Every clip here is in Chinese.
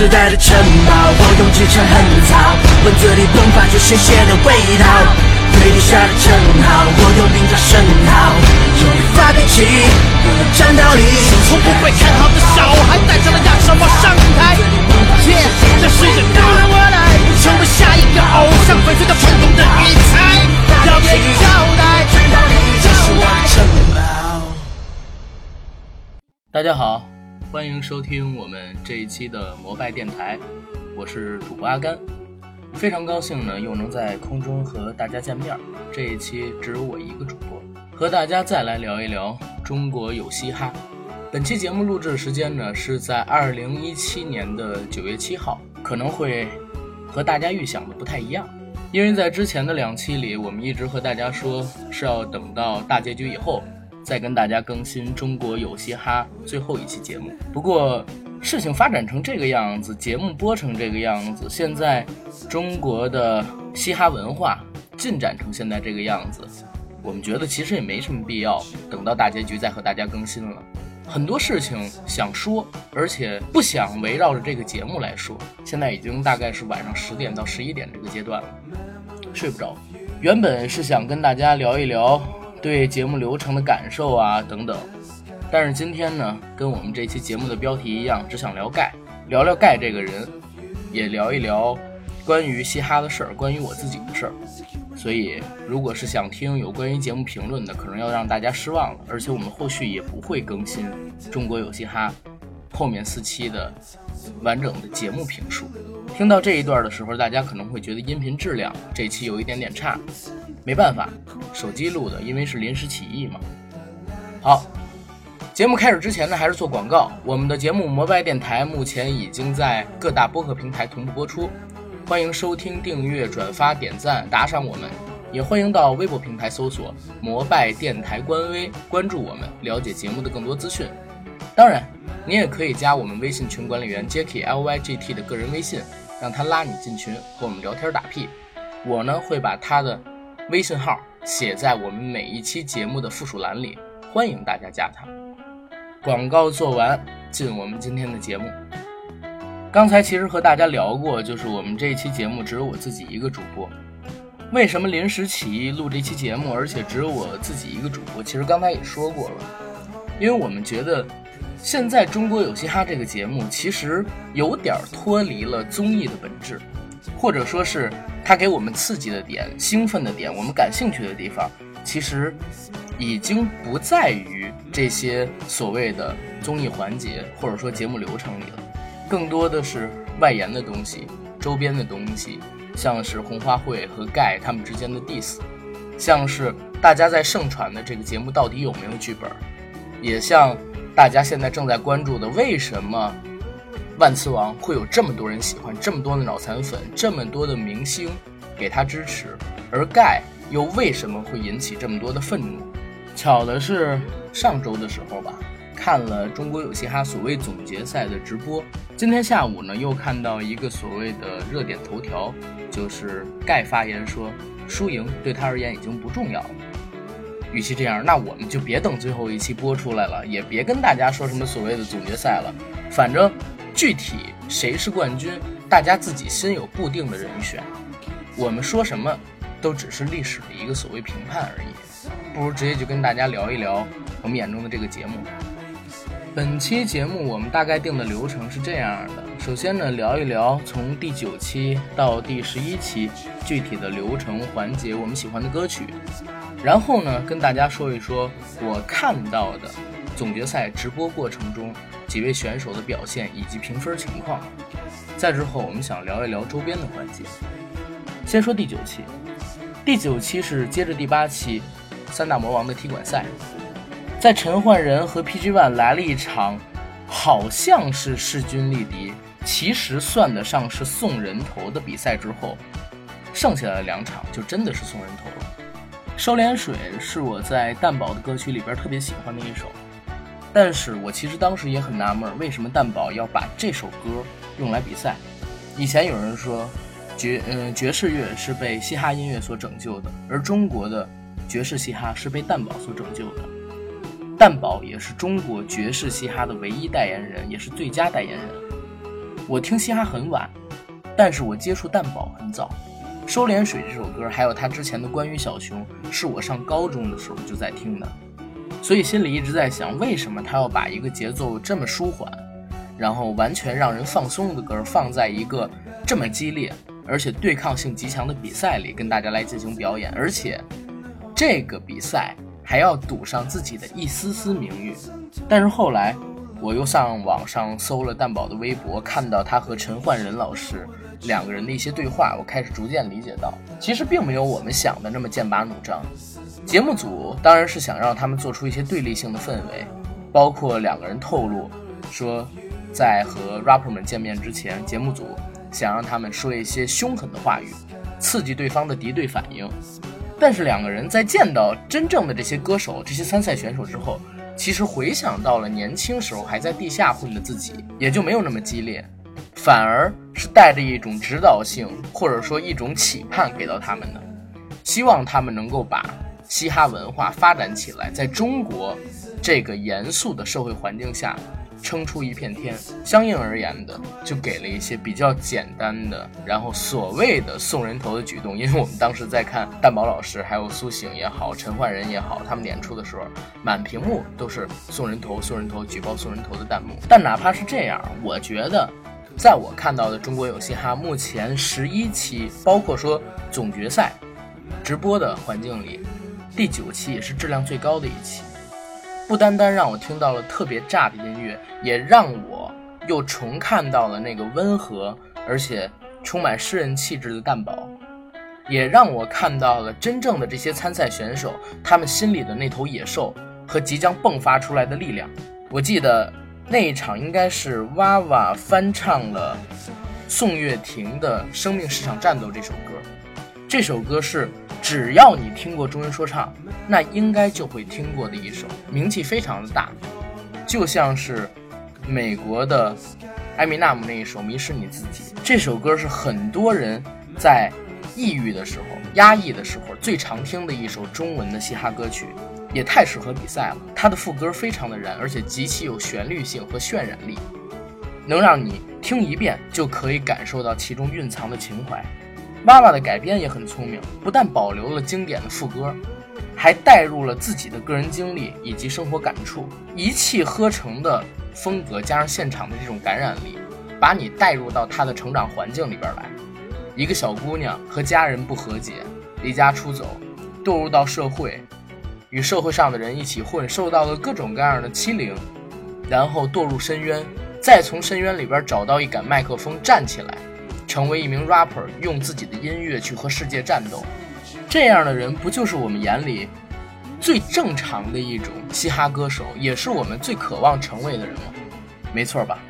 时代的城堡，我用几成横草，文字里迸发出鲜血的味道。跪地下的称号，我用名叫声号，用力发脾气，战道理。从不会看好的小孩，带着了亚瑟王上台。耶，这世界都让我来，成为下一个偶像，翡翠的传统的余彩，要别交代。这是我的城堡。大家好，欢迎收听我们这一期的摩拜电台，我是主播阿甘，非常高兴呢，又能在空中和大家见面。这一期只有我一个主播，和大家再来聊一聊中国有嘻哈。本期节目录制时间呢是在二零一七年的九月七号，可能会和大家预想的不太一样，因为在之前的两期里，我们一直和大家说是要等到大结局以后。再跟大家更新《中国有嘻哈》最后一期节目。不过，事情发展成这个样子，节目播成这个样子，现在中国的嘻哈文化进展成现在这个样子，我们觉得其实也没什么必要等到大结局再和大家更新了。很多事情想说，而且不想围绕着这个节目来说。现在已经大概是晚上十点到十一点这个阶段了，睡不着。原本是想跟大家聊一聊。对节目流程的感受啊等等，但是今天呢，跟我们这期节目的标题一样，只想聊盖，聊聊盖这个人，也聊一聊关于嘻哈的事儿，关于我自己的事儿。所以，如果是想听有关于节目评论的，可能要让大家失望了。而且我们后续也不会更新《中国有嘻哈》后面四期的完整的节目评述。听到这一段的时候，大家可能会觉得音频质量这期有一点点差。没办法，手机录的，因为是临时起意嘛。好，节目开始之前呢，还是做广告。我们的节目《摩拜电台》目前已经在各大播客平台同步播出，欢迎收听、订阅、转发、点赞、打赏我们，也欢迎到微博平台搜索“摩拜电台”官微，关注我们，了解节目的更多资讯。当然，你也可以加我们微信群管理员 Jacky L Y G T 的个人微信，让他拉你进群和我们聊天打屁。我呢会把他的。微信号写在我们每一期节目的附属栏里，欢迎大家加他。广告做完，进我们今天的节目。刚才其实和大家聊过，就是我们这一期节目只有我自己一个主播。为什么临时起意录这期节目，而且只有我自己一个主播？其实刚才也说过了，因为我们觉得现在中国有嘻哈这个节目其实有点脱离了综艺的本质。或者说是他给我们刺激的点、兴奋的点、我们感兴趣的地方，其实已经不在于这些所谓的综艺环节或者说节目流程里了，更多的是外延的东西、周边的东西，像是红花会和盖他们之间的 diss，像是大家在盛传的这个节目到底有没有剧本，也像大家现在正在关注的为什么。万磁王会有这么多人喜欢，这么多的脑残粉，这么多的明星给他支持，而盖又为什么会引起这么多的愤怒？巧的是，上周的时候吧，看了中国有嘻哈所谓总决赛的直播，今天下午呢又看到一个所谓的热点头条，就是盖发言说，输赢对他而言已经不重要了。与其这样，那我们就别等最后一期播出来了，也别跟大家说什么所谓的总决赛了，反正。具体谁是冠军，大家自己心有固定的人选。我们说什么，都只是历史的一个所谓评判而已。不如直接就跟大家聊一聊我们眼中的这个节目。本期节目我们大概定的流程是这样的：首先呢，聊一聊从第九期到第十一期具体的流程环节，我们喜欢的歌曲。然后呢，跟大家说一说我看到的总决赛直播过程中。几位选手的表现以及评分情况，再之后我们想聊一聊周边的环节。先说第九期，第九期是接着第八期三大魔王的踢馆赛，在陈焕仁和 PG One 来了一场好像是势均力敌，其实算得上是送人头的比赛之后，剩下的两场就真的是送人头了。收敛水是我在蛋堡的歌曲里边特别喜欢的一首。但是我其实当时也很纳闷，为什么蛋堡要把这首歌用来比赛？以前有人说，爵嗯爵士乐是被嘻哈音乐所拯救的，而中国的爵士嘻哈是被蛋堡所拯救的。蛋堡也是中国爵士嘻哈的唯一代言人，也是最佳代言人。我听嘻哈很晚，但是我接触蛋堡很早。《收敛水》这首歌，还有他之前的《关于小熊》，是我上高中的时候就在听的，所以心里一直在想，为什么他要把一个节奏这么舒缓，然后完全让人放松的歌，放在一个这么激烈而且对抗性极强的比赛里跟大家来进行表演，而且这个比赛还要赌上自己的一丝丝名誉。但是后来，我又上网上搜了蛋宝的微博，看到他和陈焕仁老师。两个人的一些对话，我开始逐渐理解到，其实并没有我们想的那么剑拔弩张。节目组当然是想让他们做出一些对立性的氛围，包括两个人透露说，在和 rapper 们见面之前，节目组想让他们说一些凶狠的话语，刺激对方的敌对反应。但是两个人在见到真正的这些歌手、这些参赛选手之后，其实回想到了年轻时候还在地下混的自己，也就没有那么激烈。反而是带着一种指导性，或者说一种期盼给到他们的，希望他们能够把嘻哈文化发展起来，在中国这个严肃的社会环境下撑出一片天。相应而言的，就给了一些比较简单的，然后所谓的送人头的举动。因为我们当时在看蛋宝老师，还有苏醒也好，陈焕仁也好，他们演出的时候，满屏幕都是送人头、送人头、举报送人头的弹幕。但哪怕是这样，我觉得。在我看到的中国有嘻哈目前十一期，包括说总决赛直播的环境里，第九期也是质量最高的一期。不单单让我听到了特别炸的音乐，也让我又重看到了那个温和而且充满诗人气质的蛋堡，也让我看到了真正的这些参赛选手他们心里的那头野兽和即将迸发出来的力量。我记得。那一场应该是娃娃翻唱了宋岳庭的《生命市场战斗》这首歌。这首歌是只要你听过中文说唱，那应该就会听过的一首，名气非常的大。就像是美国的艾米纳姆那一首《迷失你自己》。这首歌是很多人在抑郁的时候、压抑的时候最常听的一首中文的嘻哈歌曲。也太适合比赛了。它的副歌非常的燃，而且极其有旋律性和渲染力，能让你听一遍就可以感受到其中蕴藏的情怀。娃娃的改编也很聪明，不但保留了经典的副歌，还带入了自己的个人经历以及生活感触，一气呵成的风格加上现场的这种感染力，把你带入到她的成长环境里边来。一个小姑娘和家人不和解，离家出走，堕入到社会。与社会上的人一起混，受到了各种各样的欺凌，然后堕入深渊，再从深渊里边找到一杆麦克风站起来，成为一名 rapper，用自己的音乐去和世界战斗。这样的人不就是我们眼里最正常的一种嘻哈歌手，也是我们最渴望成为的人吗？没错吧？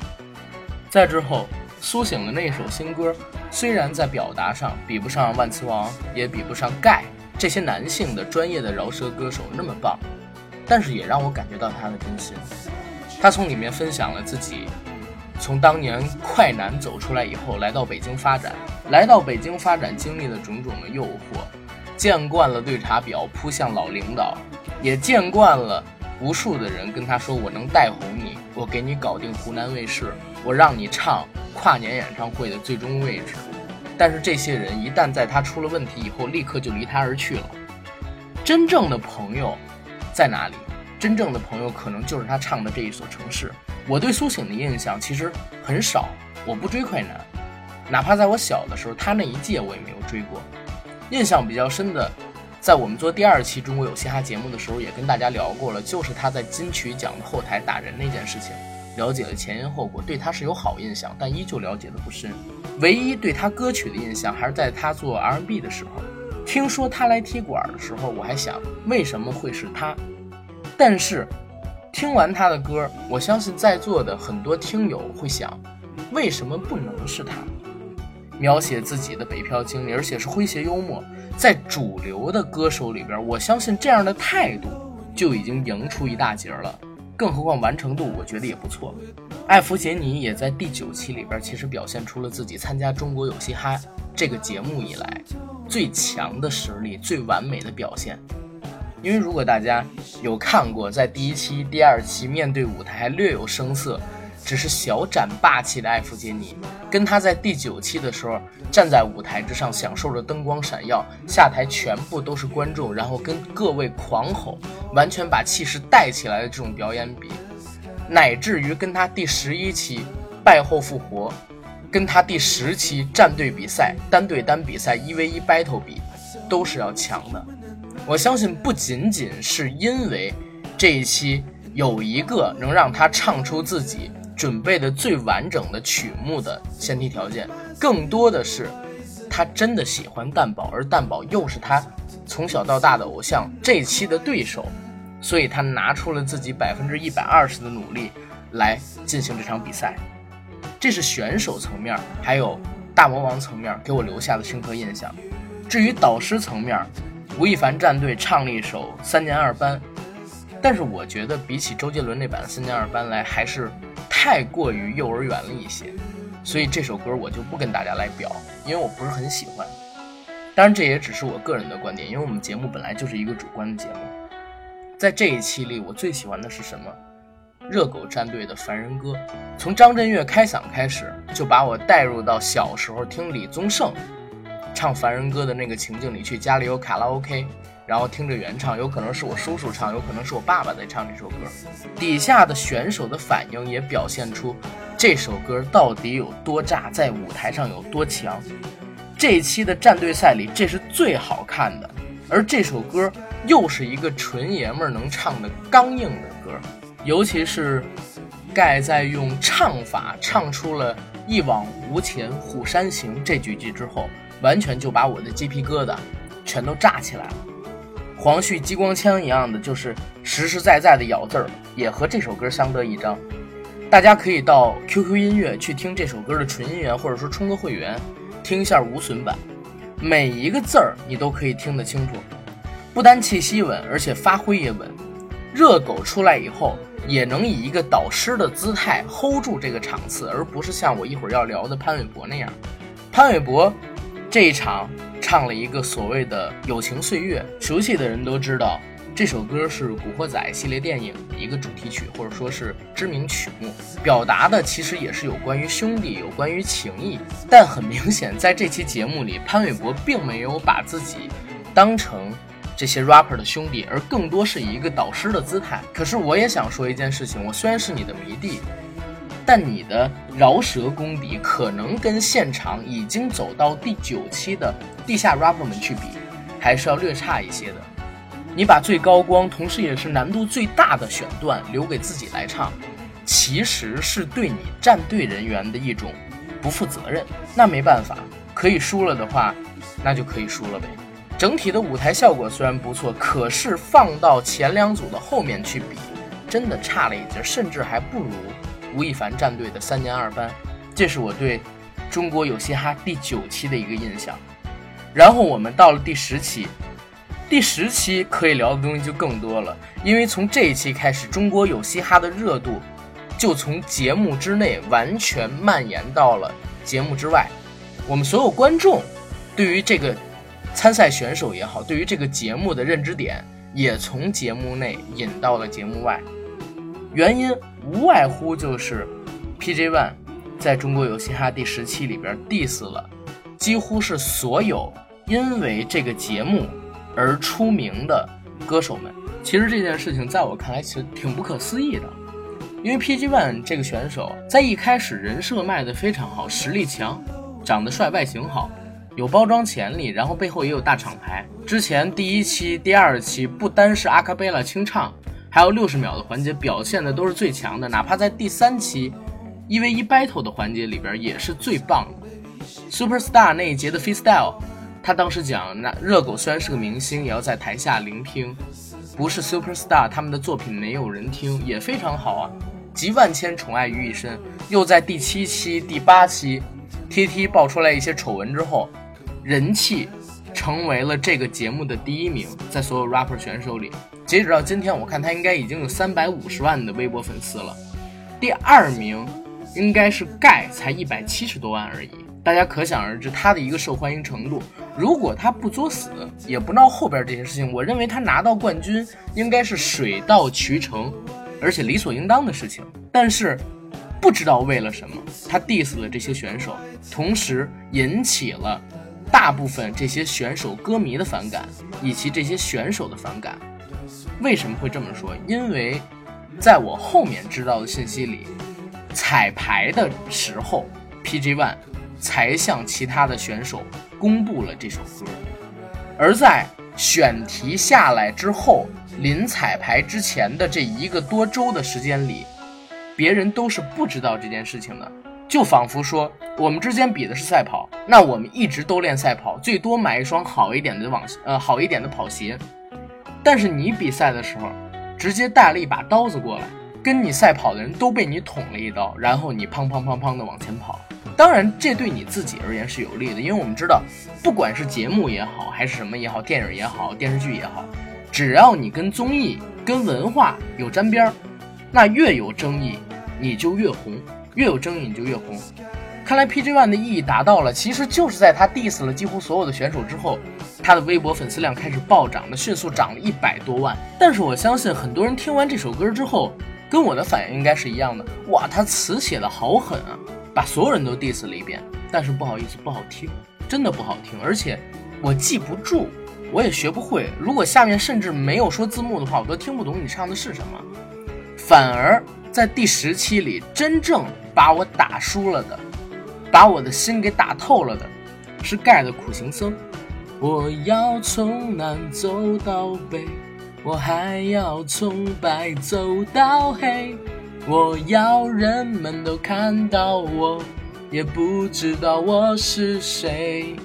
再之后，苏醒的那首新歌，虽然在表达上比不上万磁王，也比不上盖。这些男性的专业的饶舌歌手那么棒，但是也让我感觉到他的真心。他从里面分享了自己从当年快男走出来以后，来到北京发展，来到北京发展经历的种种的诱惑，见惯了绿茶婊扑向老领导，也见惯了无数的人跟他说我能带红你，我给你搞定湖南卫视，我让你唱跨年演唱会的最终位置。但是这些人一旦在他出了问题以后，立刻就离他而去了。真正的朋友在哪里？真正的朋友可能就是他唱的这一所城市。我对苏醒的印象其实很少，我不追快男，哪怕在我小的时候，他那一届我也没有追过。印象比较深的，在我们做第二期《中国有嘻哈》节目的时候，也跟大家聊过了，就是他在金曲奖的后台打人那件事情。了解了前因后果，对他是有好印象，但依旧了解的不深。唯一对他歌曲的印象，还是在他做 R&B 的时候。听说他来踢馆的时候，我还想为什么会是他。但是听完他的歌，我相信在座的很多听友会想，为什么不能是他？描写自己的北漂经历，而且是诙谐幽默，在主流的歌手里边，我相信这样的态度就已经赢出一大截了。更何况完成度，我觉得也不错。艾弗杰尼也在第九期里边，其实表现出了自己参加《中国有嘻哈》这个节目以来最强的实力、最完美的表现。因为如果大家有看过，在第一期、第二期面对舞台还略有生涩，只是小展霸气的艾弗杰尼，跟他在第九期的时候站在舞台之上，享受着灯光闪耀，下台全部都是观众，然后跟各位狂吼，完全把气势带起来的这种表演比，乃至于跟他第十一期败后复活，跟他第十期战队比赛单对单比赛一 v 一 battle 比，都是要强的。我相信不仅仅是因为这一期有一个能让他唱出自己。准备的最完整的曲目的前提条件，更多的是他真的喜欢蛋宝，而蛋宝又是他从小到大的偶像，这期的对手，所以他拿出了自己百分之一百二十的努力来进行这场比赛。这是选手层面，还有大魔王层面给我留下的深刻印象。至于导师层面，吴亦凡战队唱了一首《三年二班》，但是我觉得比起周杰伦那版《三年二班》来，还是。太过于幼儿园了一些，所以这首歌我就不跟大家来表，因为我不是很喜欢。当然，这也只是我个人的观点，因为我们节目本来就是一个主观的节目。在这一期里，我最喜欢的是什么？热狗战队的《凡人歌》，从张震岳开嗓开始，就把我带入到小时候听李宗盛唱《凡人歌》的那个情境里去，家里有卡拉 OK。然后听着原唱，有可能是我叔叔唱，有可能是我爸爸在唱这首歌。底下的选手的反应也表现出这首歌到底有多炸，在舞台上有多强。这一期的战队赛里，这是最好看的。而这首歌又是一个纯爷们儿能唱的刚硬的歌，尤其是盖在用唱法唱出了“一往无前，虎山行”这几句之后，完全就把我的鸡皮疙瘩全都炸起来了。黄旭激光枪一样的，就是实实在在的咬字儿，也和这首歌相得益彰。大家可以到 QQ 音乐去听这首歌的纯音源，或者说充个会员，听一下无损版，每一个字儿你都可以听得清楚。不单气息稳，而且发挥也稳。热狗出来以后，也能以一个导师的姿态 hold 住这个场次，而不是像我一会儿要聊的潘玮柏那样。潘玮柏这一场。唱了一个所谓的《友情岁月》，熟悉的人都知道，这首歌是《古惑仔》系列电影一个主题曲，或者说是知名曲目，表达的其实也是有关于兄弟、有关于情谊。但很明显，在这期节目里，潘玮柏并没有把自己当成这些 rapper 的兄弟，而更多是以一个导师的姿态。可是我也想说一件事情，我虽然是你的迷弟。但你的饶舌功底可能跟现场已经走到第九期的地下 rapper 们去比，还是要略差一些的。你把最高光，同时也是难度最大的选段留给自己来唱，其实是对你战队人员的一种不负责任。那没办法，可以输了的话，那就可以输了呗。整体的舞台效果虽然不错，可是放到前两组的后面去比，真的差了一截，甚至还不如。吴亦凡战队的三年二班，这是我对中国有嘻哈第九期的一个印象。然后我们到了第十期，第十期可以聊的东西就更多了，因为从这一期开始，中国有嘻哈的热度就从节目之内完全蔓延到了节目之外。我们所有观众对于这个参赛选手也好，对于这个节目的认知点也从节目内引到了节目外。原因无外乎就是，PG One 在中国有嘻哈第十期里边 diss 了，几乎是所有因为这个节目而出名的歌手们。其实这件事情在我看来其实挺不可思议的，因为 PG One 这个选手在一开始人设卖的非常好，实力强，长得帅，外形好，有包装潜力，然后背后也有大厂牌。之前第一期、第二期不单是阿卡贝拉清唱。还有六十秒的环节表现的都是最强的，哪怕在第三期一 v 一 battle 的环节里边也是最棒的。Superstar 那一节的 freestyle，他当时讲，那热狗虽然是个明星，也要在台下聆听，不是 Superstar 他们的作品没有人听，也非常好啊，集万千宠爱于一身。又在第七期、第八期，TT 爆出来一些丑闻之后，人气成为了这个节目的第一名，在所有 rapper 选手里。截止到今天，我看他应该已经有三百五十万的微博粉丝了。第二名应该是盖，才一百七十多万而已。大家可想而知他的一个受欢迎程度。如果他不作死，也不闹后边这些事情，我认为他拿到冠军应该是水到渠成，而且理所应当的事情。但是不知道为了什么，他 diss 了这些选手，同时引起了大部分这些选手歌迷的反感，以及这些选手的反感。为什么会这么说？因为在我后面知道的信息里，彩排的时候，PG One 才向其他的选手公布了这首歌，而在选题下来之后，临彩排之前的这一个多周的时间里，别人都是不知道这件事情的，就仿佛说我们之间比的是赛跑，那我们一直都练赛跑，最多买一双好一点的网呃好一点的跑鞋。但是你比赛的时候，直接带了一把刀子过来，跟你赛跑的人都被你捅了一刀，然后你砰砰砰砰的往前跑。当然，这对你自己而言是有利的，因为我们知道，不管是节目也好，还是什么也好，电影也好，电视剧也好，只要你跟综艺、跟文化有沾边儿，那越有争议，你就越红；越有争议，你就越红。看来 PG One 的意义达到了，其实就是在他 diss 了几乎所有的选手之后，他的微博粉丝量开始暴涨的，迅速涨了一百多万。但是我相信很多人听完这首歌之后，跟我的反应应该是一样的。哇，他词写的好狠啊，把所有人都 diss 了一遍。但是不好意思，不好听，真的不好听，而且我记不住，我也学不会。如果下面甚至没有说字幕的话，我都听不懂你唱的是什么。反而在第十期里，真正把我打输了的。把我的心给打透了的，是盖的苦行僧。我要从南走到北，我还要从白走到黑。我要人们都看到我，也不知道我是谁。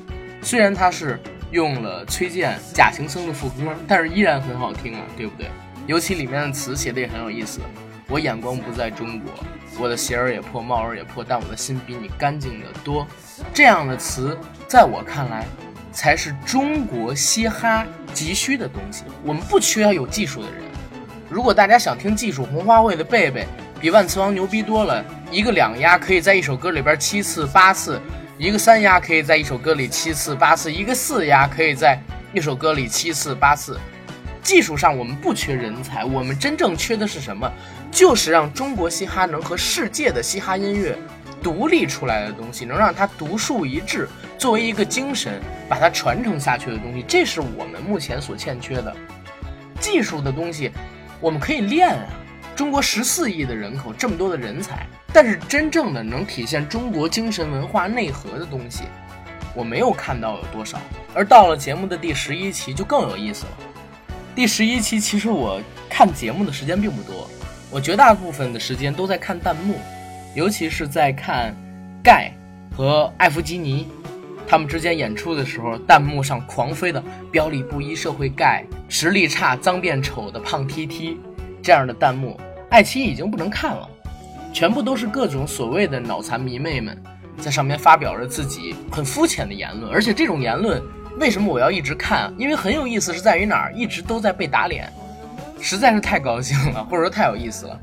虽然他是用了崔健《假行僧》的副歌，但是依然很好听啊，对不对？尤其里面的词写的也很有意思。我眼光不在中国，我的鞋儿也破，帽儿也破，但我的心比你干净的多。这样的词，在我看来，才是中国嘻哈急需的东西。我们不缺要有技术的人。如果大家想听技术，红花会的贝贝比万磁王牛逼多了。一个两压可以在一首歌里边七次八次，一个三压可以在一首歌里七次八次，一个四压可以在一首歌里七次八次。技术上我们不缺人才，我们真正缺的是什么？就是让中国嘻哈能和世界的嘻哈音乐独立出来的东西，能让它独树一帜，作为一个精神把它传承下去的东西，这是我们目前所欠缺的。技术的东西我们可以练啊，中国十四亿的人口，这么多的人才，但是真正的能体现中国精神文化内核的东西，我没有看到有多少。而到了节目的第十一期就更有意思了。第十一期，其实我看节目的时间并不多，我绝大部分的时间都在看弹幕，尤其是在看盖和艾弗吉尼他们之间演出的时候，弹幕上狂飞的“表里不一”、“社会盖”、“实力差”、“脏变丑”的“胖 T T” 这样的弹幕，爱奇艺已经不能看了，全部都是各种所谓的脑残迷妹们在上面发表着自己很肤浅的言论，而且这种言论。为什么我要一直看？因为很有意思，是在于哪儿？一直都在被打脸，实在是太高兴了，或者说太有意思了。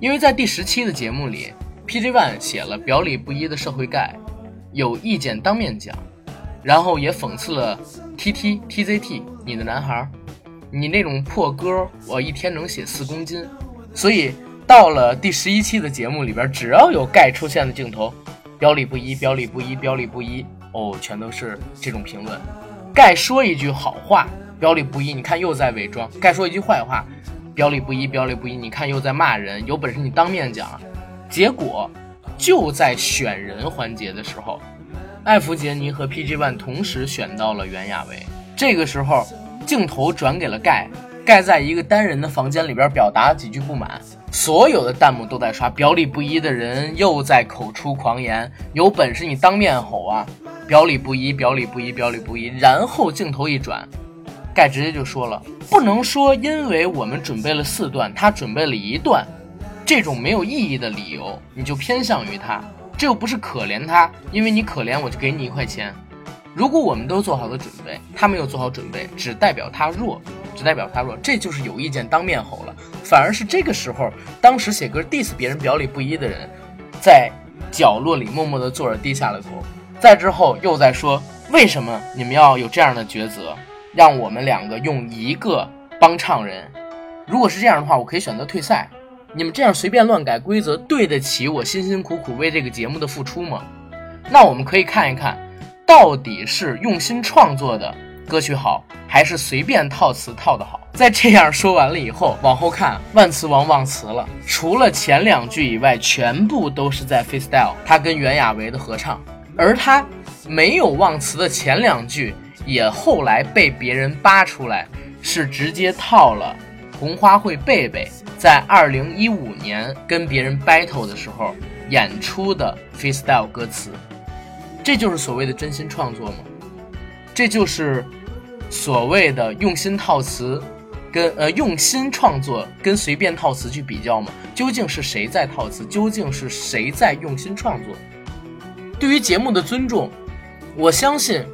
因为在第十期的节目里，PG One 写了表里不一的社会盖，有意见当面讲，然后也讽刺了 TT TZT 你的男孩，你那种破歌，我一天能写四公斤。所以到了第十一期的节目里边，只要有盖出现的镜头，表里不一，表里不一，表里不一，哦，全都是这种评论。盖说一句好话，表里不一，你看又在伪装；盖说一句坏话，表里不一，表里不一，你看又在骂人。有本事你当面讲。结果就在选人环节的时候，艾弗杰尼和 PG One 同时选到了袁娅维。这个时候，镜头转给了盖，盖在一个单人的房间里边表达了几句不满，所有的弹幕都在刷表里不一的人又在口出狂言。有本事你当面吼啊！表里不一，表里不一，表里不一。然后镜头一转，盖直接就说了：“不能说，因为我们准备了四段，他准备了一段，这种没有意义的理由，你就偏向于他。这又不是可怜他，因为你可怜，我就给你一块钱。如果我们都做好了准备，他没有做好准备，只代表他弱，只代表他弱，这就是有意见当面吼了。反而是这个时候，当时写歌 diss 别人表里不一的人，在角落里默默地坐着，低下了头。”再之后又在说，为什么你们要有这样的抉择，让我们两个用一个帮唱人？如果是这样的话，我可以选择退赛。你们这样随便乱改规则，对得起我辛辛苦苦为这个节目的付出吗？那我们可以看一看，到底是用心创作的歌曲好，还是随便套词套的好？在这样说完了以后，往后看，万磁王忘词了，除了前两句以外，全部都是在 freestyle，他跟袁娅维的合唱，而他没有忘词的前两句，也后来被别人扒出来，是直接套了红花会贝贝在二零一五年跟别人 battle 的时候演出的 freestyle 歌词，这就是所谓的真心创作吗？这就是所谓的用心套词。跟呃用心创作跟随便套词去比较吗？究竟是谁在套词？究竟是谁在用心创作？对于节目的尊重，我相信，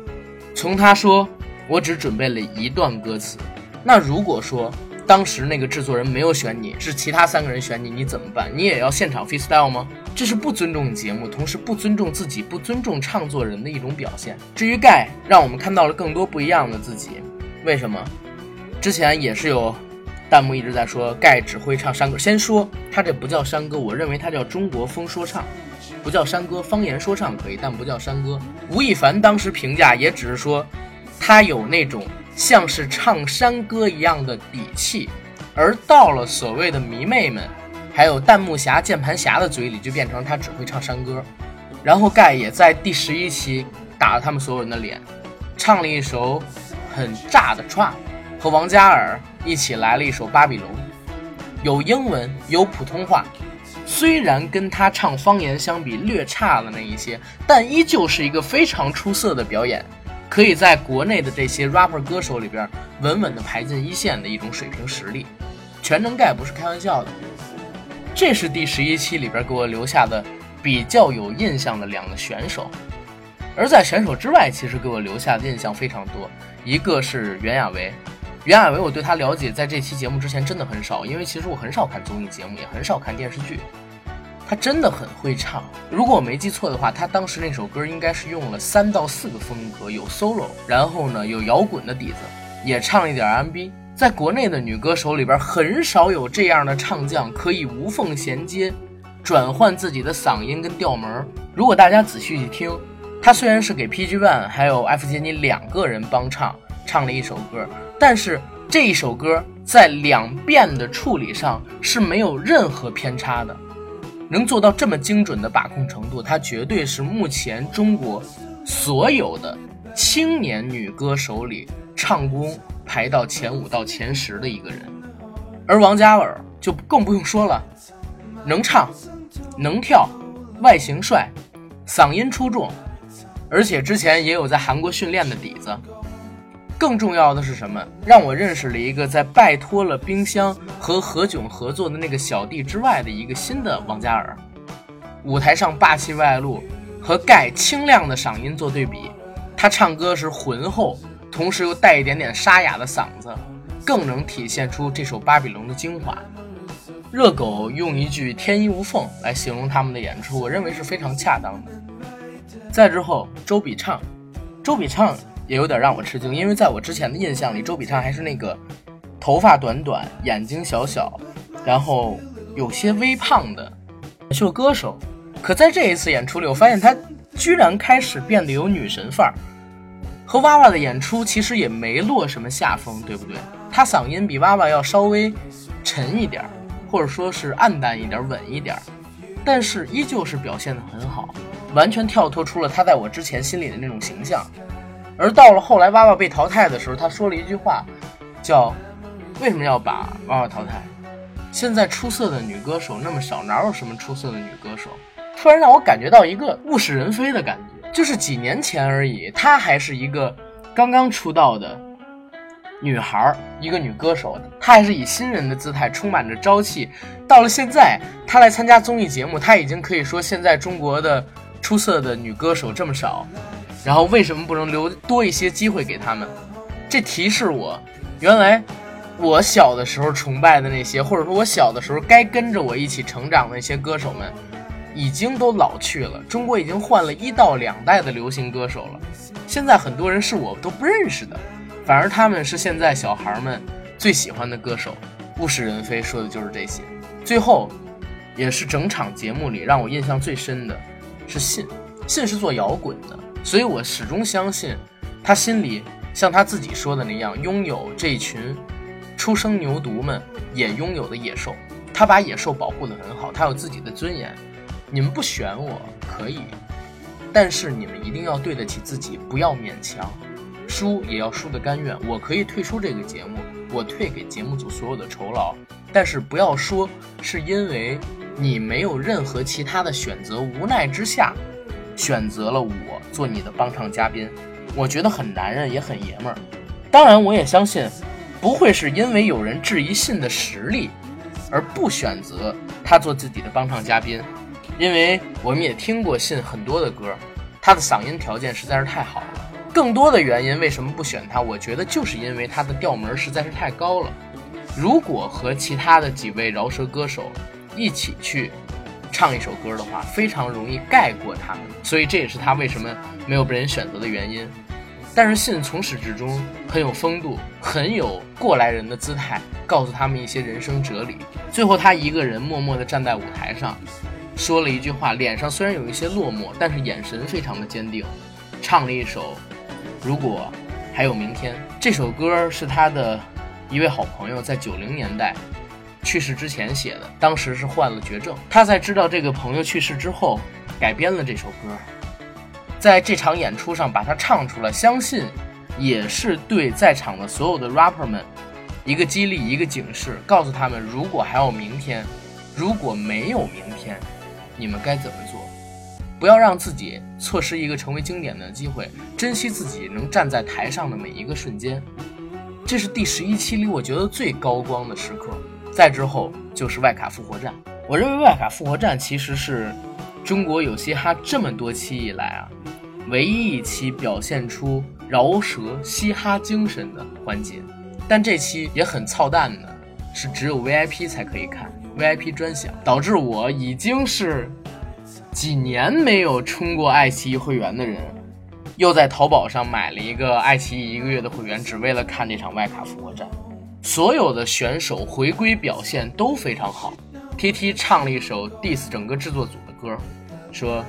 从他说我只准备了一段歌词，那如果说当时那个制作人没有选你，是其他三个人选你，你怎么办？你也要现场 freestyle 吗？这是不尊重节目，同时不尊重自己，不尊重唱作人的一种表现。至于盖，让我们看到了更多不一样的自己，为什么？之前也是有弹幕一直在说盖只会唱山歌，先说他这不叫山歌，我认为他叫中国风说唱，不叫山歌，方言说唱可以，但不叫山歌。吴亦凡当时评价也只是说他有那种像是唱山歌一样的底气，而到了所谓的迷妹们，还有弹幕侠、键盘侠的嘴里，就变成他只会唱山歌。然后盖也在第十一期打了他们所有人的脸，唱了一首很炸的 t r a。和王嘉尔一起来了一首《巴比龙》，有英文，有普通话。虽然跟他唱方言相比略差了那一些，但依旧是一个非常出色的表演，可以在国内的这些 rapper 歌手里边稳稳的排进一线的一种水平实力。全能盖不是开玩笑的。这是第十一期里边给我留下的比较有印象的两个选手，而在选手之外，其实给我留下的印象非常多，一个是袁娅维。袁娅维，我对她了解，在这期节目之前真的很少，因为其实我很少看综艺节目，也很少看电视剧。她真的很会唱，如果我没记错的话，她当时那首歌应该是用了三到四个风格，有 solo，然后呢有摇滚的底子，也唱了一点 R&B。在国内的女歌手里边，很少有这样的唱将可以无缝衔接，转换自己的嗓音跟调门。如果大家仔细去听，她虽然是给 PG One 还有 F 杰尼两个人帮唱，唱了一首歌。但是这一首歌在两遍的处理上是没有任何偏差的，能做到这么精准的把控程度，她绝对是目前中国所有的青年女歌手里唱功排到前五到前十的一个人。而王嘉尔就更不用说了，能唱，能跳，外形帅，嗓音出众，而且之前也有在韩国训练的底子。更重要的是什么？让我认识了一个在拜托了冰箱和何炅合作的那个小弟之外的一个新的王嘉尔。舞台上霸气外露，和盖清亮的嗓音做对比，他唱歌时浑厚，同时又带一点点沙哑的嗓子，更能体现出这首《巴比龙》的精华。热狗用一句“天衣无缝”来形容他们的演出，我认为是非常恰当的。再之后，周笔畅，周笔畅。也有点让我吃惊，因为在我之前的印象里，周笔畅还是那个头发短短、眼睛小小，然后有些微胖的选秀歌手。可在这一次演出里，我发现他居然开始变得有女神范儿。和娃娃的演出其实也没落什么下风，对不对？他嗓音比娃娃要稍微沉一点，或者说是暗淡一点、稳一点，但是依旧是表现得很好，完全跳脱出了他在我之前心里的那种形象。而到了后来，娃娃被淘汰的时候，他说了一句话，叫“为什么要把娃娃淘汰？现在出色的女歌手那么少，哪有什么出色的女歌手？”突然让我感觉到一个物是人非的感觉，就是几年前而已，她还是一个刚刚出道的女孩，一个女歌手，她还是以新人的姿态，充满着朝气。到了现在，她来参加综艺节目，她已经可以说现在中国的出色的女歌手这么少。然后为什么不能留多一些机会给他们？这提示我，原来我小的时候崇拜的那些，或者说我小的时候该跟着我一起成长的那些歌手们，已经都老去了。中国已经换了一到两代的流行歌手了，现在很多人是我都不认识的，反而他们是现在小孩们最喜欢的歌手。物是人非，说的就是这些。最后，也是整场节目里让我印象最深的是信，信是做摇滚的，所以我始终相信他心里像他自己说的那样，拥有这群初生牛犊们也拥有的野兽。他把野兽保护得很好，他有自己的尊严。你们不选我可以，但是你们一定要对得起自己，不要勉强。输也要输得甘愿。我可以退出这个节目，我退给节目组所有的酬劳，但是不要说是因为你没有任何其他的选择，无奈之下选择了我做你的帮唱嘉宾。我觉得很男人，也很爷们儿。当然，我也相信不会是因为有人质疑信的实力而不选择他做自己的帮唱嘉宾，因为我们也听过信很多的歌，他的嗓音条件实在是太好了。更多的原因为什么不选他？我觉得就是因为他的调门实在是太高了。如果和其他的几位饶舌歌手一起去唱一首歌的话，非常容易盖过他们。所以这也是他为什么没有被人选择的原因。但是信从始至终很有风度，很有过来人的姿态，告诉他们一些人生哲理。最后他一个人默默地站在舞台上，说了一句话，脸上虽然有一些落寞，但是眼神非常的坚定，唱了一首。如果还有明天，这首歌是他的一位好朋友在九零年代去世之前写的，当时是患了绝症。他在知道这个朋友去世之后，改编了这首歌，在这场演出上把它唱出来，相信也是对在场的所有的 rapper 们一个激励，一个警示，告诉他们如果还有明天，如果没有明天，你们该怎么做。不要让自己错失一个成为经典的机会，珍惜自己能站在台上的每一个瞬间。这是第十一期里我觉得最高光的时刻。再之后就是外卡复活战。我认为外卡复活战其实是中国有嘻哈这么多期以来啊，唯一一期表现出饶舌嘻哈精神的环节。但这期也很操蛋的，是只有 VIP 才可以看，VIP 专享，导致我已经是。几年没有充过爱奇艺会员的人，又在淘宝上买了一个爱奇艺一个月的会员，只为了看这场外卡复活战。所有的选手回归表现都非常好。T T 唱了一首 diss 整个制作组的歌，说：“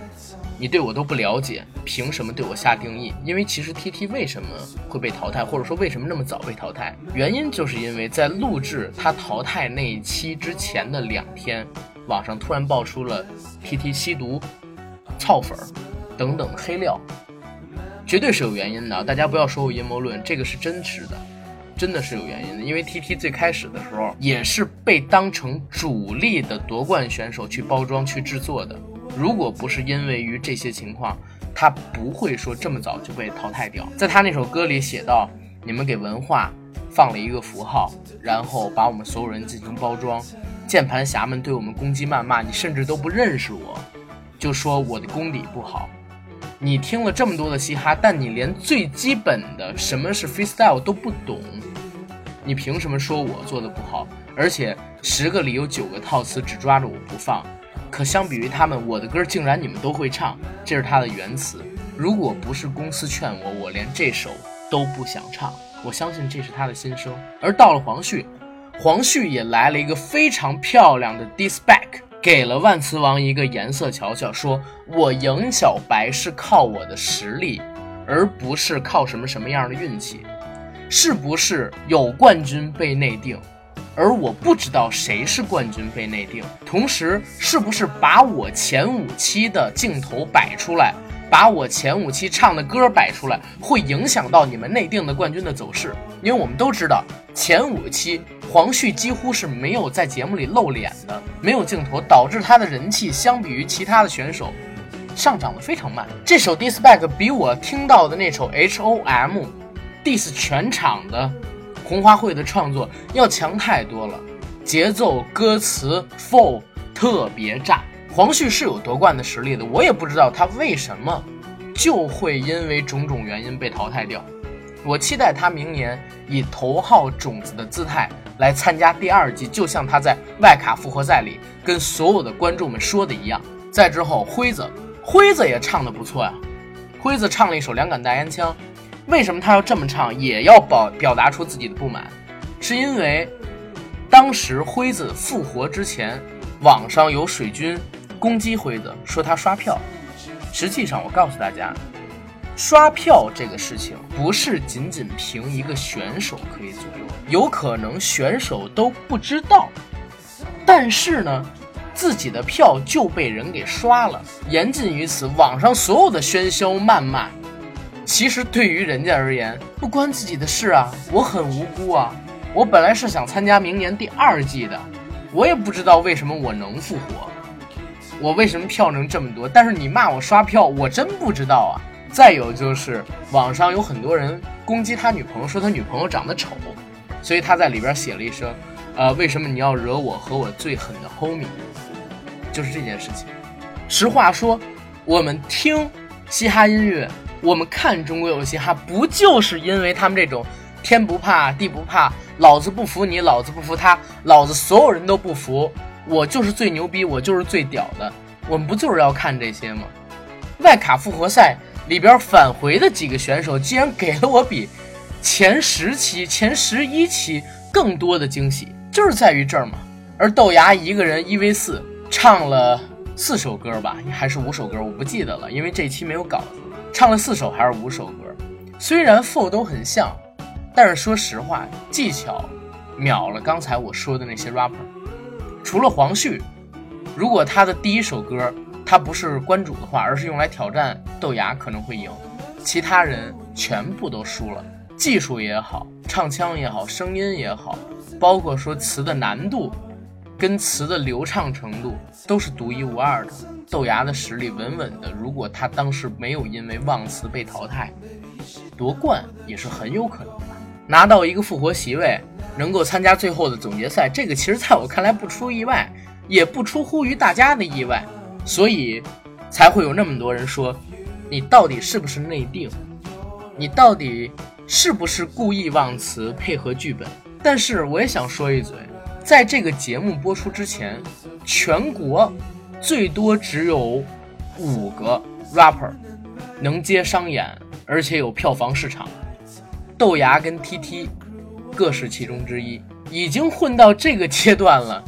你对我都不了解，凭什么对我下定义？”因为其实 T T 为什么会被淘汰，或者说为什么那么早被淘汰，原因就是因为在录制他淘汰那一期之前的两天。网上突然爆出了 T T 吸毒、操粉等等黑料，绝对是有原因的。大家不要说我阴谋论，这个是真实的，真的是有原因的。因为 T T 最开始的时候也是被当成主力的夺冠选手去包装、去制作的。如果不是因为于这些情况，他不会说这么早就被淘汰掉。在他那首歌里写到：“你们给文化放了一个符号，然后把我们所有人进行包装。”键盘侠们对我们攻击谩骂，你甚至都不认识我，就说我的功底不好。你听了这么多的嘻哈，但你连最基本的什么是 freestyle 都不懂，你凭什么说我做的不好？而且十个里有九个套词只抓着我不放。可相比于他们，我的歌竟然你们都会唱，这是他的原词。如果不是公司劝我，我连这首都不想唱。我相信这是他的心声。而到了黄旭。黄旭也来了一个非常漂亮的 disback，给了万磁王一个颜色瞧瞧，说我赢小白是靠我的实力，而不是靠什么什么样的运气，是不是有冠军被内定，而我不知道谁是冠军被内定，同时是不是把我前五期的镜头摆出来，把我前五期唱的歌摆出来，会影响到你们内定的冠军的走势，因为我们都知道前五期。黄旭几乎是没有在节目里露脸的，没有镜头，导致他的人气相比于其他的选手上涨的非常慢。这首 Diss Back 比我听到的那首 H O M Diss 全场的红花会的创作要强太多了，节奏、歌词、flow 特别炸。黄旭是有夺冠的实力的，我也不知道他为什么就会因为种种原因被淘汰掉。我期待他明年以头号种子的姿态来参加第二季，就像他在外卡复活赛里跟所有的观众们说的一样。再之后，辉子，辉子也唱得不错呀。辉子唱了一首《两杆大烟枪》，为什么他要这么唱，也要表表达出自己的不满？是因为当时辉子复活之前，网上有水军攻击辉子，说他刷票。实际上，我告诉大家，刷票这个事情不是仅仅凭一个选手可以左右，有可能选手都不知道，但是呢，自己的票就被人给刷了。言尽于此，网上所有的喧嚣谩骂，其实对于人家而言不关自己的事啊，我很无辜啊。我本来是想参加明年第二季的，我也不知道为什么我能复活，我为什么票能这么多？但是你骂我刷票，我真不知道啊。再有就是网上有很多人攻击他女朋友，说他女朋友长得丑，所以他在里边写了一声，呃，为什么你要惹我和我最狠的 homie？就是这件事情。实话说，我们听嘻哈音乐，我们看中国有嘻哈，不就是因为他们这种天不怕地不怕？老子不服你，老子不服他，老子所有人都不服，我就是最牛逼，我就是最屌的。我们不就是要看这些吗？外卡复活赛里边返回的几个选手，竟然给了我比前十期、前十一期更多的惊喜，就是在于这儿嘛。而豆芽一个人一 v 四唱了四首歌吧，还是五首歌，我不记得了，因为这期没有稿子。唱了四首还是五首歌，虽然 flow 都很像。但是说实话，技巧秒了刚才我说的那些 rapper，除了黄旭，如果他的第一首歌他不是关主的话，而是用来挑战豆芽，可能会赢。其他人全部都输了，技术也好，唱腔也好，声音也好，包括说词的难度跟词的流畅程度都是独一无二的。豆芽的实力稳稳的，如果他当时没有因为忘词被淘汰，夺冠也是很有可能的。拿到一个复活席位，能够参加最后的总决赛，这个其实在我看来不出意外，也不出乎于大家的意外，所以才会有那么多人说，你到底是不是内定？你到底是不是故意忘词配合剧本？但是我也想说一嘴，在这个节目播出之前，全国最多只有五个 rapper 能接商演，而且有票房市场。豆芽跟 TT 各是其中之一，已经混到这个阶段了，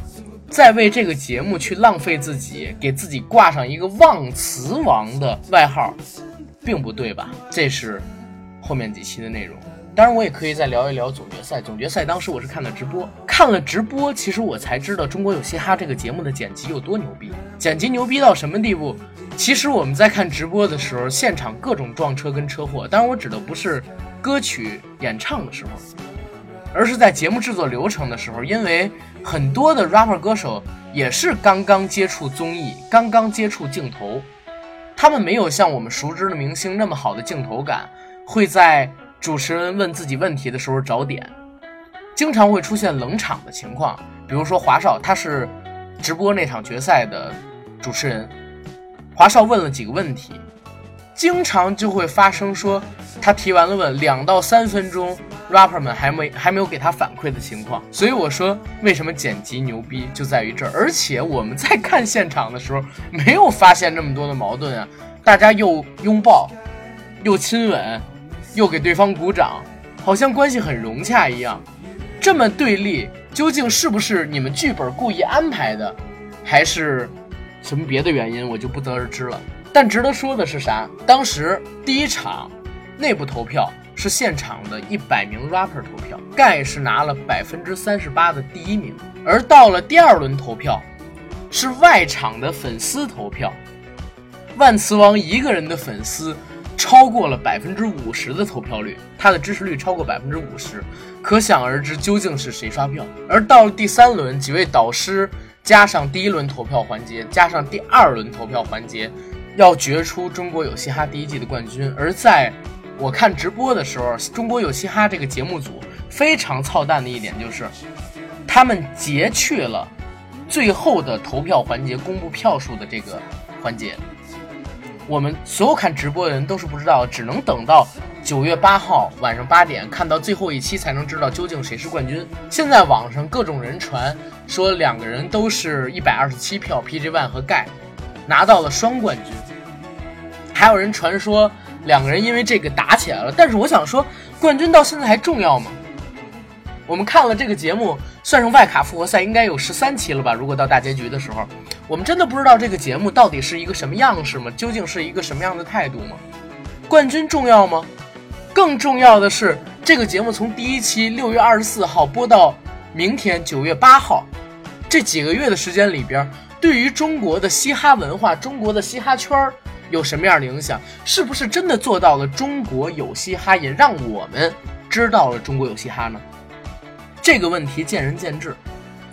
再为这个节目去浪费自己，给自己挂上一个忘词王的外号，并不对吧？这是后面几期的内容。当然，我也可以再聊一聊总决赛。总决赛当时我是看了直播，看了直播，其实我才知道《中国有嘻哈》这个节目的剪辑有多牛逼。剪辑牛逼到什么地步？其实我们在看直播的时候，现场各种撞车跟车祸。当然，我指的不是。歌曲演唱的时候，而是在节目制作流程的时候，因为很多的 rapper 歌手也是刚刚接触综艺，刚刚接触镜头，他们没有像我们熟知的明星那么好的镜头感，会在主持人问自己问题的时候找点，经常会出现冷场的情况。比如说华少，他是直播那场决赛的主持人，华少问了几个问题。经常就会发生说，他提完了问，两到三分钟，rapper 们还没 还没有给他反馈的情况。所以我说，为什么剪辑牛逼就在于这儿。而且我们在看现场的时候，没有发现这么多的矛盾啊，大家又拥抱，又亲吻，又给对方鼓掌，好像关系很融洽一样。这么对立，究竟是不是你们剧本故意安排的，还是什么别的原因，我就不得而知了。但值得说的是啥？当时第一场内部投票是现场的一百名 rapper 投票，盖是拿了百分之三十八的第一名。而到了第二轮投票，是外场的粉丝投票，万磁王一个人的粉丝超过了百分之五十的投票率，他的支持率超过百分之五十，可想而知究竟是谁刷票。而到了第三轮，几位导师加上第一轮投票环节，加上第二轮投票环节。要决出中国有嘻哈第一季的冠军，而在我看直播的时候，中国有嘻哈这个节目组非常操蛋的一点就是，他们截去了最后的投票环节公布票数的这个环节。我们所有看直播的人都是不知道，只能等到九月八号晚上八点看到最后一期才能知道究竟谁是冠军。现在网上各种人传说两个人都是一百二十七票，PG One 和盖。拿到了双冠军，还有人传说两个人因为这个打起来了。但是我想说，冠军到现在还重要吗？我们看了这个节目，算上外卡复活赛，应该有十三期了吧？如果到大结局的时候，我们真的不知道这个节目到底是一个什么样式吗？究竟是一个什么样的态度吗？冠军重要吗？更重要的是，这个节目从第一期六月二十四号播到明天九月八号，这几个月的时间里边，对于中国的嘻哈文化、中国的嘻哈圈儿有什么样的影响？是不是真的做到了中国有嘻哈，也让我们知道了中国有嘻哈呢？这个问题见仁见智。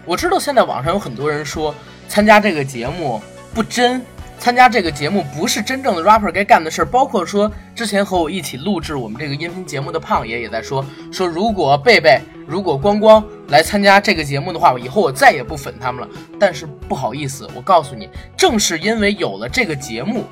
我知道现在网上有很多人说参加这个节目不真，参加这个节目不是真正的 rapper 该干的事儿。包括说之前和我一起录制我们这个音频节目的胖爷也在说，说如果贝贝、如果光光来参加这个节目的话，以后我再也不粉他们了。但是不好意思，我告诉你，正是因为有了这个节目，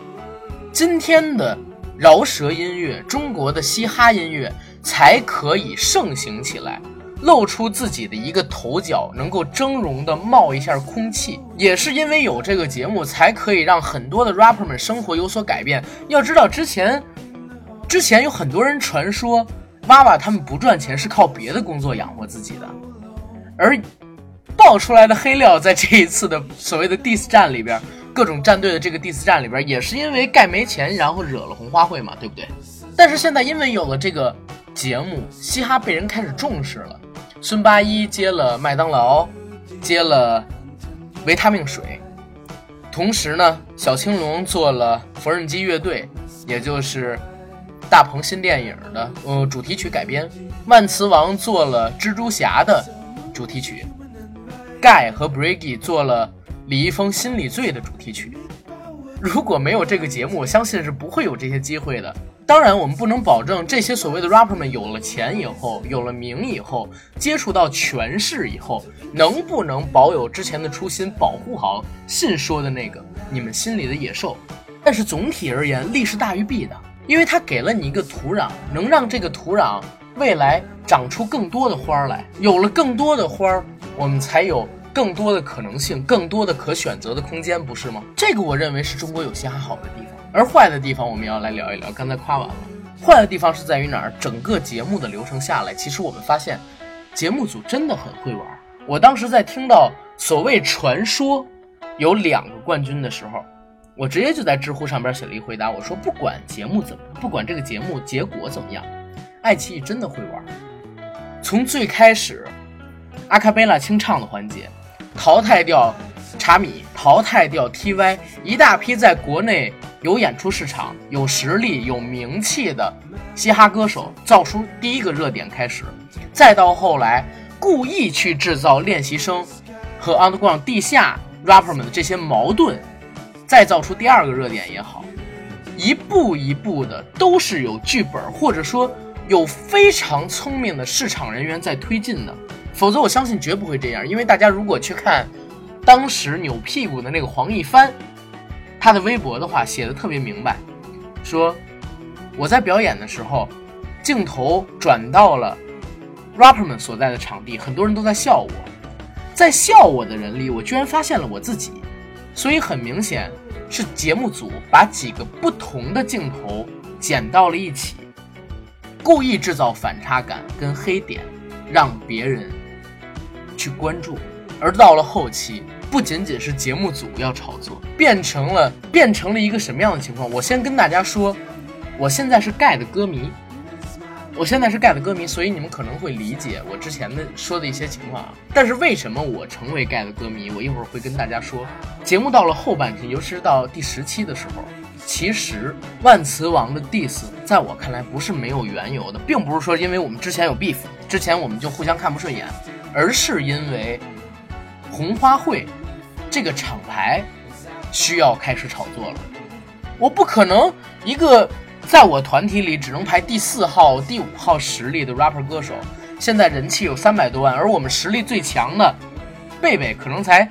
今天的饶舌音乐、中国的嘻哈音乐才可以盛行起来。露出自己的一个头角，能够峥嵘的冒一下空气，也是因为有这个节目，才可以让很多的 rapper 们生活有所改变。要知道，之前之前有很多人传说，娃娃他们不赚钱是靠别的工作养活自己的，而爆出来的黑料，在这一次的所谓的 diss 战里边，各种战队的这个 diss 战里边，也是因为盖没钱，然后惹了红花会嘛，对不对？但是现在因为有了这个节目，嘻哈被人开始重视了。孙八一接了麦当劳，接了维他命水，同时呢，小青龙做了缝纫机乐队，也就是大鹏新电影的呃主题曲改编。万磁王做了蜘蛛侠的主题曲，盖和 Briggy 做了李易峰心理罪的主题曲。如果没有这个节目，我相信是不会有这些机会的。当然，我们不能保证这些所谓的 rapper 们有了钱以后，有了名以后，接触到权势以后，能不能保有之前的初心，保护好信说的那个你们心里的野兽。但是总体而言，利是大于弊的，因为它给了你一个土壤，能让这个土壤未来长出更多的花来。有了更多的花，我们才有更多的可能性，更多的可选择的空间，不是吗？这个我认为是中国有嘻哈好的地方。而坏的地方，我们要来聊一聊。刚才夸完了，坏的地方是在于哪儿？整个节目的流程下来，其实我们发现，节目组真的很会玩。我当时在听到所谓传说有两个冠军的时候，我直接就在知乎上边写了一回答，我说不管节目怎么，不管这个节目结果怎么样，爱奇艺真的会玩。从最开始阿卡贝拉清唱的环节，淘汰掉查米，淘汰掉 TY，一大批在国内。有演出市场、有实力、有名气的嘻哈歌手造出第一个热点开始，再到后来故意去制造练习生和 underground 地下 rapper 们的这些矛盾，再造出第二个热点也好，一步一步的都是有剧本或者说有非常聪明的市场人员在推进的，否则我相信绝不会这样。因为大家如果去看当时扭屁股的那个黄一帆。他的微博的话写的特别明白，说我在表演的时候，镜头转到了 rapper 们所在的场地，很多人都在笑我，在笑我的人里，我居然发现了我自己，所以很明显是节目组把几个不同的镜头剪到了一起，故意制造反差感跟黑点，让别人去关注，而到了后期。不仅仅是节目组要炒作，变成了变成了一个什么样的情况？我先跟大家说，我现在是盖的歌迷，我现在是盖的歌迷，所以你们可能会理解我之前的说的一些情况啊。但是为什么我成为盖的歌迷？我一会儿会跟大家说。节目到了后半期，尤其是到第十期的时候，其实万磁王的 diss 在我看来不是没有缘由的，并不是说因为我们之前有 beef，之前我们就互相看不顺眼，而是因为红花会。这个厂牌需要开始炒作了。我不可能一个在我团体里只能排第四号、第五号实力的 rapper 歌手，现在人气有三百多万，而我们实力最强的贝贝可能才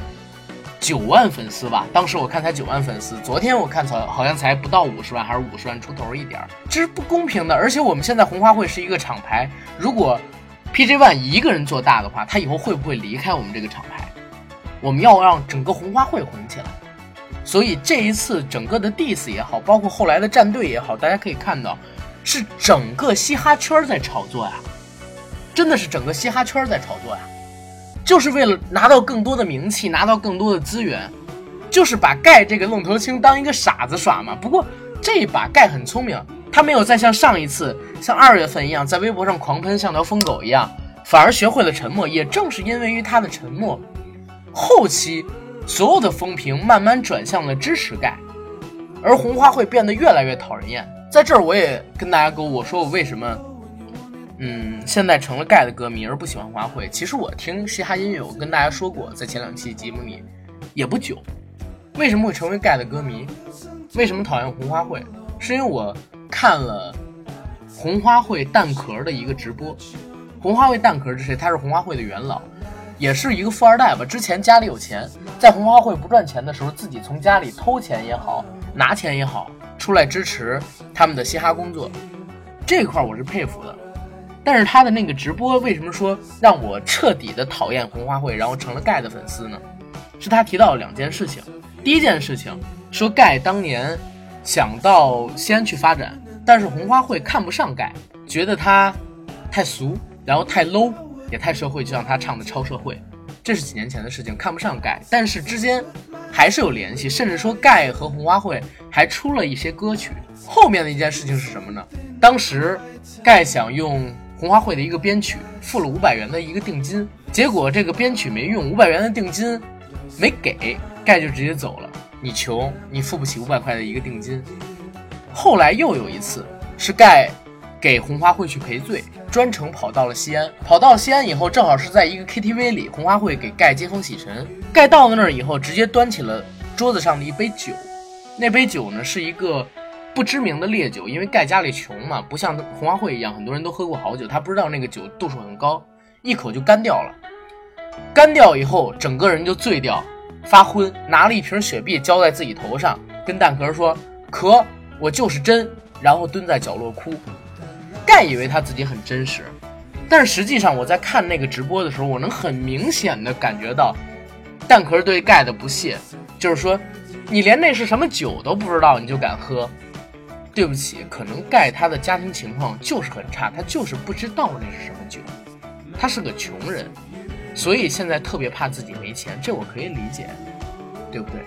九万粉丝吧。当时我看才九万粉丝，昨天我看才好像才不到五十万，还是五十万出头一点儿，这是不公平的。而且我们现在红花会是一个厂牌，如果 PJ One 一个人做大的话，他以后会不会离开我们这个厂牌？我们要让整个红花会红起来，所以这一次整个的 diss 也好，包括后来的战队也好，大家可以看到，是整个嘻哈圈在炒作呀。真的是整个嘻哈圈在炒作呀，就是为了拿到更多的名气，拿到更多的资源，就是把盖这个愣头青当一个傻子耍嘛。不过这一把盖很聪明，他没有再像上一次像二月份一样在微博上狂喷，像条疯狗一样，反而学会了沉默。也正是因为于他的沉默，后期所有的风评慢慢转向了支持盖，而红花会变得越来越讨人厌。在这儿我也跟大家沟，我说我为什么，嗯，现在成了盖的歌迷而不喜欢花会。其实我听嘻哈音乐，我跟大家说过，在前两期节目里也不久。为什么会成为盖的歌迷？为什么讨厌红花会？是因为我看了红花会蛋壳的一个直播。红花会蛋壳是谁？他是红花会的元老，也是一个富二代吧。之前家里有钱，在红花会不赚钱的时候，自己从家里偷钱也好，拿钱也好。出来支持他们的嘻哈工作，这块我是佩服的。但是他的那个直播为什么说让我彻底的讨厌红花会，然后成了盖的粉丝呢？是他提到了两件事情。第一件事情说盖当年想到西安去发展，但是红花会看不上盖，觉得他太俗，然后太 low，也太社会，就像他唱的超社会。这是几年前的事情，看不上盖，但是之间。还是有联系，甚至说盖和红花会还出了一些歌曲。后面的一件事情是什么呢？当时盖想用红花会的一个编曲，付了五百元的一个定金，结果这个编曲没用，五百元的定金没给，盖就直接走了。你穷，你付不起五百块的一个定金。后来又有一次，是盖。给红花会去赔罪，专程跑到了西安。跑到西安以后，正好是在一个 KTV 里，红花会给盖接风洗尘。盖到了那儿以后，直接端起了桌子上的一杯酒。那杯酒呢，是一个不知名的烈酒，因为盖家里穷嘛，不像红花会一样，很多人都喝过好酒，他不知道那个酒度数很高，一口就干掉了。干掉以后，整个人就醉掉，发昏，拿了一瓶雪碧浇在自己头上，跟蛋壳说：“壳，我就是真。”然后蹲在角落哭。盖以为他自己很真实，但是实际上我在看那个直播的时候，我能很明显的感觉到蛋壳对盖的不屑，就是说你连那是什么酒都不知道你就敢喝，对不起，可能盖他的家庭情况就是很差，他就是不知道那是什么酒，他是个穷人，所以现在特别怕自己没钱，这我可以理解，对不对？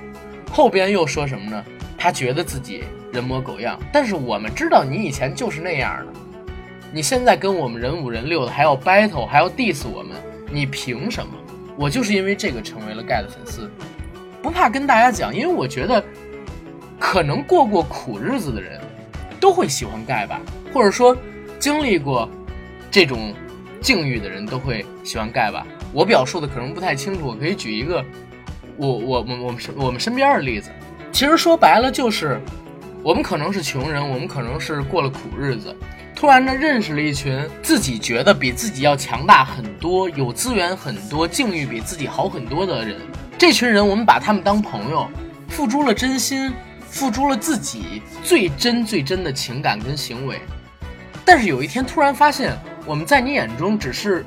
后边又说什么呢？他觉得自己人模狗样，但是我们知道你以前就是那样的。你现在跟我们人五人六的还要 battle，还要 diss 我们，你凭什么？我就是因为这个成为了盖的粉丝，不怕跟大家讲，因为我觉得，可能过过苦日子的人，都会喜欢盖吧，或者说经历过这种境遇的人都会喜欢盖吧。我表述的可能不太清楚，我可以举一个我我我我们我们身边的例子，其实说白了就是，我们可能是穷人，我们可能是过了苦日子。突然呢，认识了一群自己觉得比自己要强大很多、有资源很多、境遇比自己好很多的人。这群人，我们把他们当朋友，付诸了真心，付诸了自己最真最真的情感跟行为。但是有一天，突然发现，我们在你眼中只是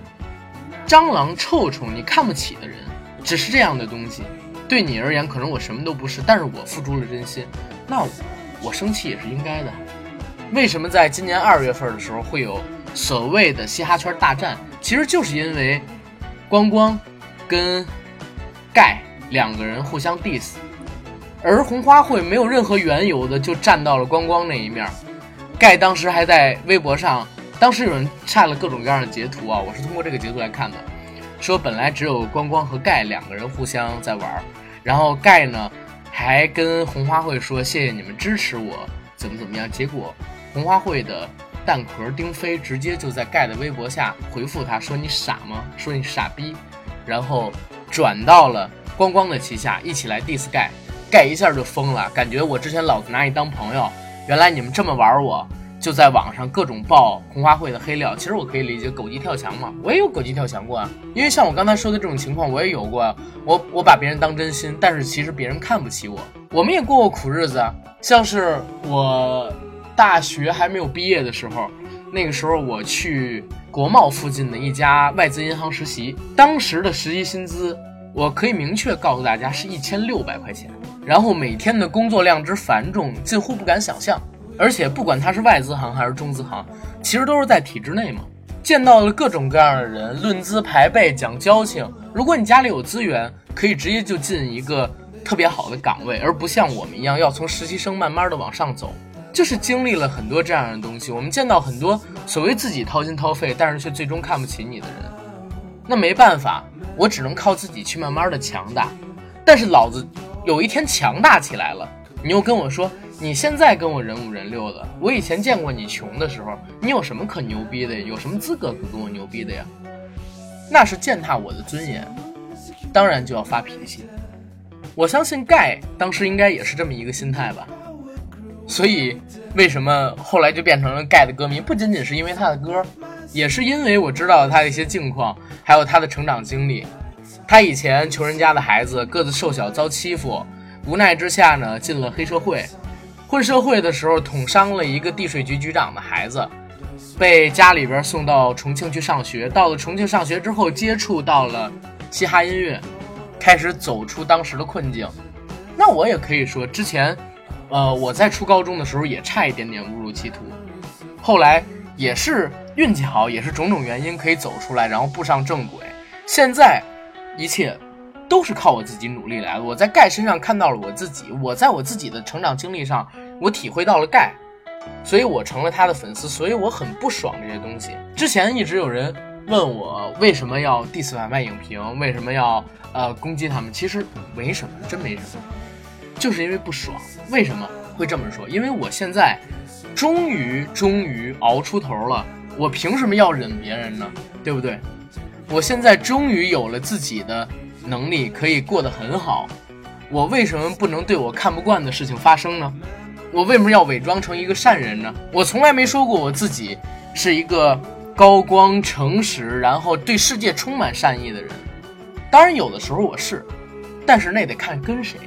蟑螂、臭虫，你看不起的人，只是这样的东西。对你而言，可能我什么都不是，但是我付出了真心，那我生气也是应该的。为什么在今年二月份的时候会有所谓的嘻哈圈大战？其实就是因为光光跟盖两个人互相 diss，而红花会没有任何缘由的就站到了光光那一面。盖当时还在微博上，当时有人晒了各种各样的截图啊，我是通过这个截图来看的，说本来只有光光和盖两个人互相在玩，然后盖呢还跟红花会说谢谢你们支持我，怎么怎么样，结果。红花会的蛋壳丁飞直接就在盖的微博下回复他说：“你傻吗？说你傻逼。”然后转到了光光的旗下，一起来 diss 盖。盖一下就疯了，感觉我之前老拿你当朋友，原来你们这么玩我，就在网上各种爆红花会的黑料。其实我可以理解狗急跳墙嘛，我也有狗急跳墙过啊。因为像我刚才说的这种情况，我也有过。我我把别人当真心，但是其实别人看不起我。我们也过过苦日子啊，像是我。大学还没有毕业的时候，那个时候我去国贸附近的一家外资银行实习，当时的实习薪资，我可以明确告诉大家是一千六百块钱，然后每天的工作量之繁重，近乎不敢想象。而且不管它是外资行还是中资行，其实都是在体制内嘛。见到了各种各样的人，论资排辈，讲交情。如果你家里有资源，可以直接就进一个特别好的岗位，而不像我们一样要从实习生慢慢的往上走。就是经历了很多这样的东西，我们见到很多所谓自己掏心掏肺，但是却最终看不起你的人。那没办法，我只能靠自己去慢慢的强大。但是老子有一天强大起来了，你又跟我说。你现在跟我人五人六的，我以前见过你穷的时候，你有什么可牛逼的？有什么资格跟我牛逼的呀？那是践踏我的尊严，当然就要发脾气。我相信盖当时应该也是这么一个心态吧。所以为什么后来就变成了盖的歌迷？不仅仅是因为他的歌，也是因为我知道他的一些境况，还有他的成长经历。他以前穷人家的孩子，个子瘦小，遭欺负，无奈之下呢，进了黑社会。混社会的时候捅伤了一个地税局局长的孩子，被家里边送到重庆去上学。到了重庆上学之后，接触到了嘻哈音乐，开始走出当时的困境。那我也可以说，之前，呃，我在初高中的时候也差一点点误入歧途，后来也是运气好，也是种种原因可以走出来，然后步上正轨。现在一切。都是靠我自己努力来的。我在盖身上看到了我自己，我在我自己的成长经历上，我体会到了盖，所以我成了他的粉丝，所以我很不爽这些东西。之前一直有人问我为什么要 diss 反派影评，为什么要呃攻击他们，其实没什么，真没什么，就是因为不爽。为什么会这么说？因为我现在终于终于熬出头了，我凭什么要忍别人呢？对不对？我现在终于有了自己的。能力可以过得很好，我为什么不能对我看不惯的事情发生呢？我为什么要伪装成一个善人呢？我从来没说过我自己是一个高光、诚实，然后对世界充满善意的人。当然，有的时候我是，但是那得看跟谁。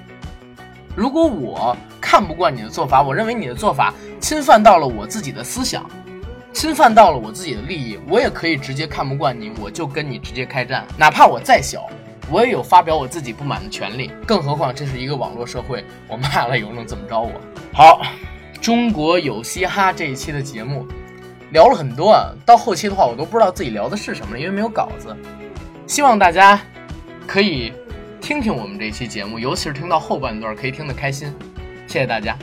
如果我看不惯你的做法，我认为你的做法侵犯到了我自己的思想，侵犯到了我自己的利益，我也可以直接看不惯你，我就跟你直接开战，哪怕我再小。我也有发表我自己不满的权利，更何况这是一个网络社会，我骂了有能怎么着我？好，中国有嘻哈这一期的节目聊了很多啊，到后期的话我都不知道自己聊的是什么了，因为没有稿子。希望大家可以听听我们这期节目，尤其是听到后半段可以听得开心。谢谢大家。